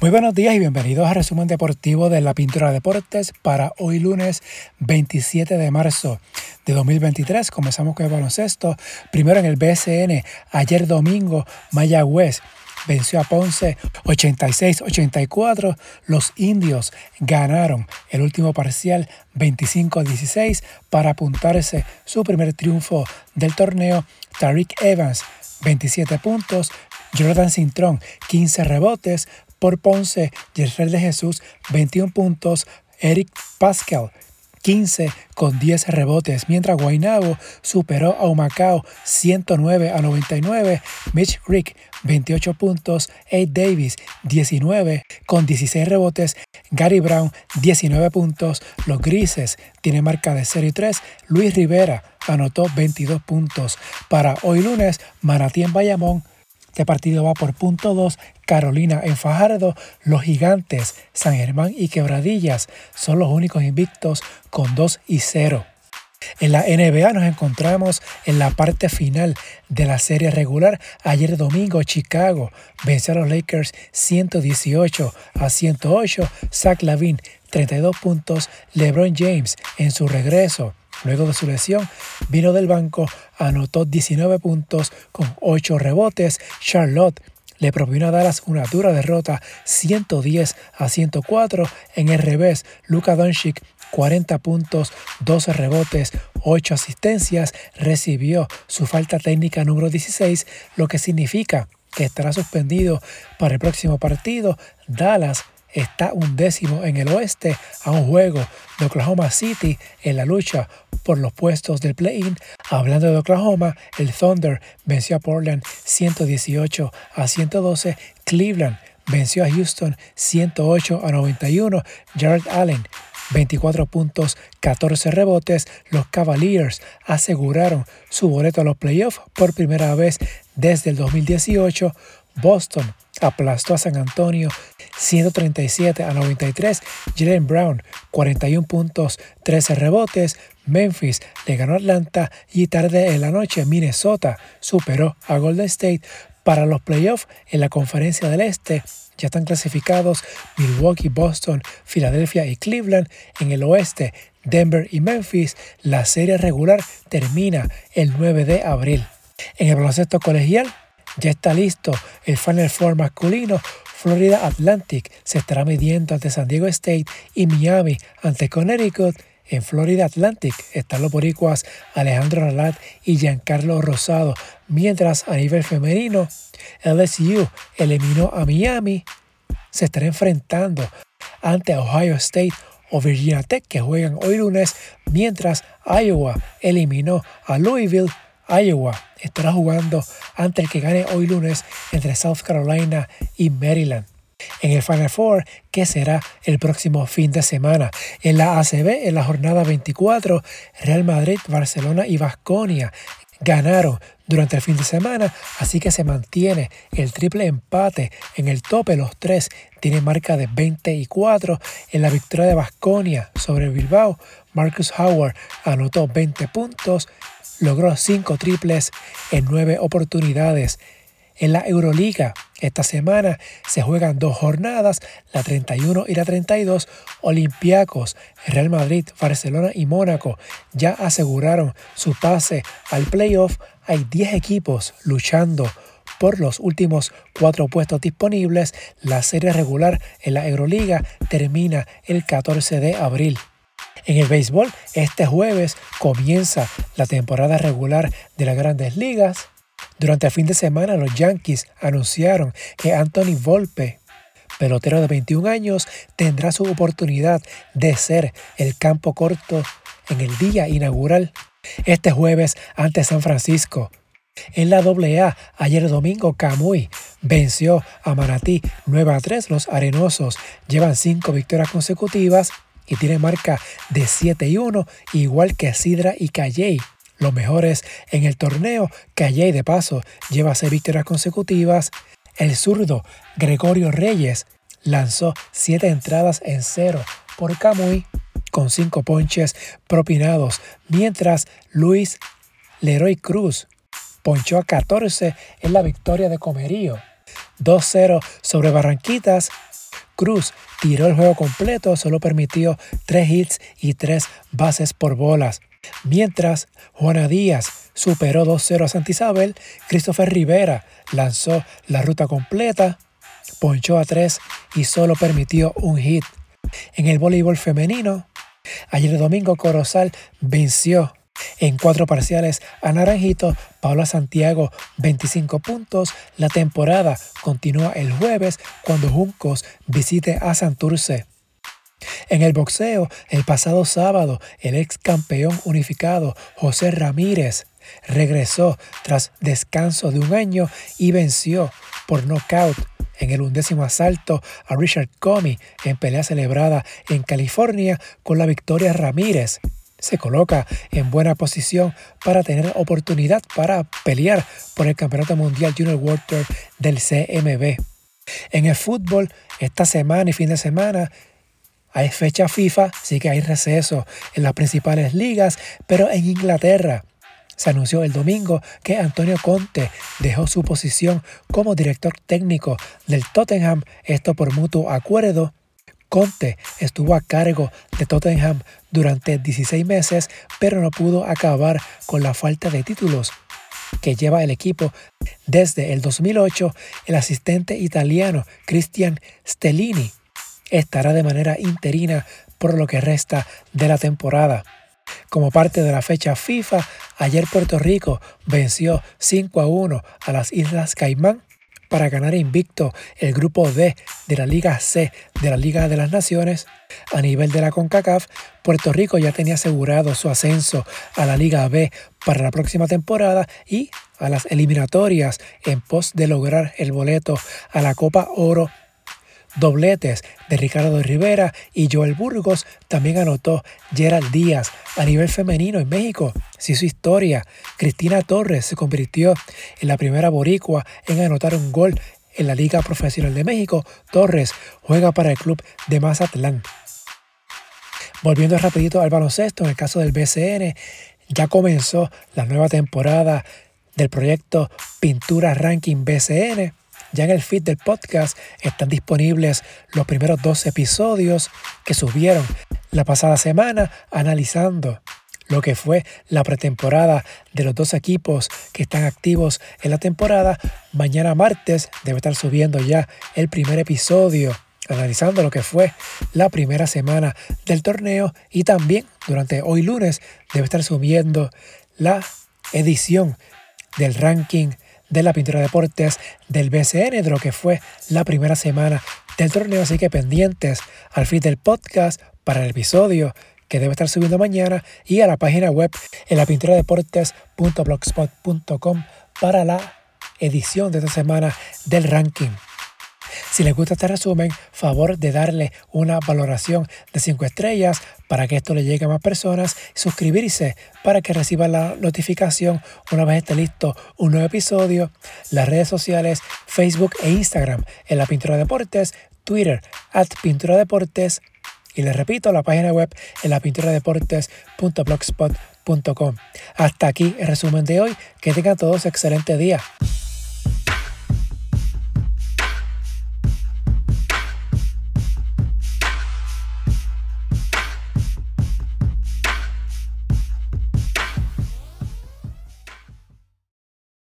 Muy buenos días y bienvenidos a Resumen Deportivo de la Pintura Deportes para hoy lunes 27 de marzo de 2023. Comenzamos con el baloncesto. Primero en el BSN, ayer domingo, Mayagüez venció a Ponce 86-84. Los indios ganaron el último parcial 25-16 para apuntarse su primer triunfo del torneo. Tariq Evans 27 puntos, Jordan Cintrón 15 rebotes, por Ponce, Yerfer de Jesús, 21 puntos, Eric Pascal, 15 con 10 rebotes, mientras Guaynabo superó a Humacao 109 a 99, Mitch Creek 28 puntos, Ed Davis 19 con 16 rebotes, Gary Brown 19 puntos, los Grises tienen marca de 0 y 3, Luis Rivera anotó 22 puntos. Para hoy lunes, Manatí Bayamón este partido va por punto 2. Carolina en Fajardo. Los gigantes San Germán y Quebradillas son los únicos invictos con 2 y 0. En la NBA nos encontramos en la parte final de la serie regular. Ayer domingo Chicago venció a los Lakers 118 a 108. Zach Lavin 32 puntos. LeBron James en su regreso Luego de su lesión, vino del banco, anotó 19 puntos con 8 rebotes. Charlotte le propinó a Dallas una dura derrota 110 a 104. En el revés, Luka Doncic 40 puntos, 12 rebotes, 8 asistencias, recibió su falta técnica número 16, lo que significa que estará suspendido para el próximo partido. Dallas está un décimo en el oeste a un juego de Oklahoma City en la lucha por los puestos del play-in. Hablando de Oklahoma, el Thunder venció a Portland 118 a 112. Cleveland venció a Houston 108 a 91. Jared Allen 24 puntos, 14 rebotes. Los Cavaliers aseguraron su boleto a los playoffs por primera vez desde el 2018. Boston aplastó a San Antonio 137 a 93. Jalen Brown 41 puntos, 13 rebotes. Memphis le ganó a Atlanta y tarde en la noche Minnesota superó a Golden State para los playoffs en la conferencia del Este. Ya están clasificados Milwaukee, Boston, Filadelfia y Cleveland. En el oeste, Denver y Memphis. La serie regular termina el 9 de abril. En el baloncesto colegial, ya está listo el Final Four masculino. Florida Atlantic se estará midiendo ante San Diego State y Miami ante Connecticut. En Florida Atlantic están los boricuas Alejandro Ralat y Giancarlo Rosado, mientras a nivel femenino LSU eliminó a Miami. Se estará enfrentando ante Ohio State o Virginia Tech que juegan hoy lunes, mientras Iowa eliminó a Louisville. Iowa estará jugando ante el que gane hoy lunes entre South Carolina y Maryland. En el Final Four, que será el próximo fin de semana. En la ACB, en la jornada 24, Real Madrid, Barcelona y Vasconia ganaron durante el fin de semana, así que se mantiene el triple empate en el tope. Los tres tienen marca de 24 en la victoria de Vasconia sobre Bilbao. Marcus Howard anotó 20 puntos logró cinco triples en nueve oportunidades. En la Euroliga, esta semana se juegan dos jornadas, la 31 y la 32. Olympiacos, Real Madrid, Barcelona y Mónaco ya aseguraron su pase al playoff. Hay 10 equipos luchando por los últimos cuatro puestos disponibles. La serie regular en la Euroliga termina el 14 de abril. En el béisbol, este jueves comienza la temporada regular de las grandes ligas. Durante el fin de semana, los Yankees anunciaron que Anthony Volpe, pelotero de 21 años, tendrá su oportunidad de ser el campo corto en el día inaugural este jueves ante San Francisco. En la AA, ayer domingo, Camuy venció a Manatí 9 a 3. Los arenosos llevan cinco victorias consecutivas y tiene marca de 7 y 1, igual que Sidra y Calley. Los mejores en el torneo, Calley de paso lleva 6 victorias consecutivas. El zurdo Gregorio Reyes lanzó 7 entradas en 0 por Camuy con 5 ponches propinados, mientras Luis Leroy Cruz ponchó a 14 en la victoria de Comerío. 2-0 sobre Barranquitas Cruz tiró el juego completo, solo permitió tres hits y tres bases por bolas. Mientras Juana Díaz superó 2-0 a Santisabel, Christopher Rivera lanzó la ruta completa, ponchó a tres y solo permitió un hit. En el voleibol femenino, ayer domingo Corozal venció en cuatro parciales a Naranjito, Paula Santiago 25 puntos. La temporada continúa el jueves cuando Juncos visite a Santurce. En el boxeo, el pasado sábado, el ex campeón unificado José Ramírez regresó tras descanso de un año y venció por nocaut en el undécimo asalto a Richard Comey en pelea celebrada en California con la victoria Ramírez se coloca en buena posición para tener oportunidad para pelear por el Campeonato Mundial Junior World del CMB. En el fútbol, esta semana y fin de semana hay fecha FIFA, sí que hay receso en las principales ligas, pero en Inglaterra se anunció el domingo que Antonio Conte dejó su posición como director técnico del Tottenham, esto por mutuo acuerdo Conte estuvo a cargo de Tottenham durante 16 meses, pero no pudo acabar con la falta de títulos que lleva el equipo desde el 2008. El asistente italiano Cristian Stellini estará de manera interina por lo que resta de la temporada. Como parte de la fecha FIFA, ayer Puerto Rico venció 5 a 1 a las Islas Caimán para ganar invicto el grupo D de la Liga C de la Liga de las Naciones. A nivel de la CONCACAF, Puerto Rico ya tenía asegurado su ascenso a la Liga B para la próxima temporada y a las eliminatorias en pos de lograr el boleto a la Copa Oro Dobletes de Ricardo Rivera y Joel Burgos también anotó Gerald Díaz a nivel femenino en México. Si su historia, Cristina Torres se convirtió en la primera boricua en anotar un gol en la Liga Profesional de México. Torres juega para el club de Mazatlán. Volviendo rapidito al baloncesto, en el caso del BCN, ya comenzó la nueva temporada del proyecto Pintura Ranking BCN ya en el feed del podcast están disponibles los primeros dos episodios que subieron la pasada semana analizando lo que fue la pretemporada de los dos equipos que están activos en la temporada. Mañana martes debe estar subiendo ya el primer episodio analizando lo que fue la primera semana del torneo y también durante hoy lunes debe estar subiendo la edición del ranking de la pintura de deportes del BCN, de lo que fue la primera semana del torneo. Así que pendientes al feed del podcast para el episodio que debe estar subiendo mañana y a la página web en la pintura de deportes.blogspot.com para la edición de esta semana del ranking. Si les gusta este resumen, favor de darle una valoración de 5 estrellas para que esto le llegue a más personas, suscribirse para que reciba la notificación una vez esté listo un nuevo episodio, las redes sociales Facebook e Instagram en la Pintura Deportes, Twitter at Pintura Deportes y les repito la página web en la. Hasta aquí el resumen de hoy. Que tengan todos excelente día.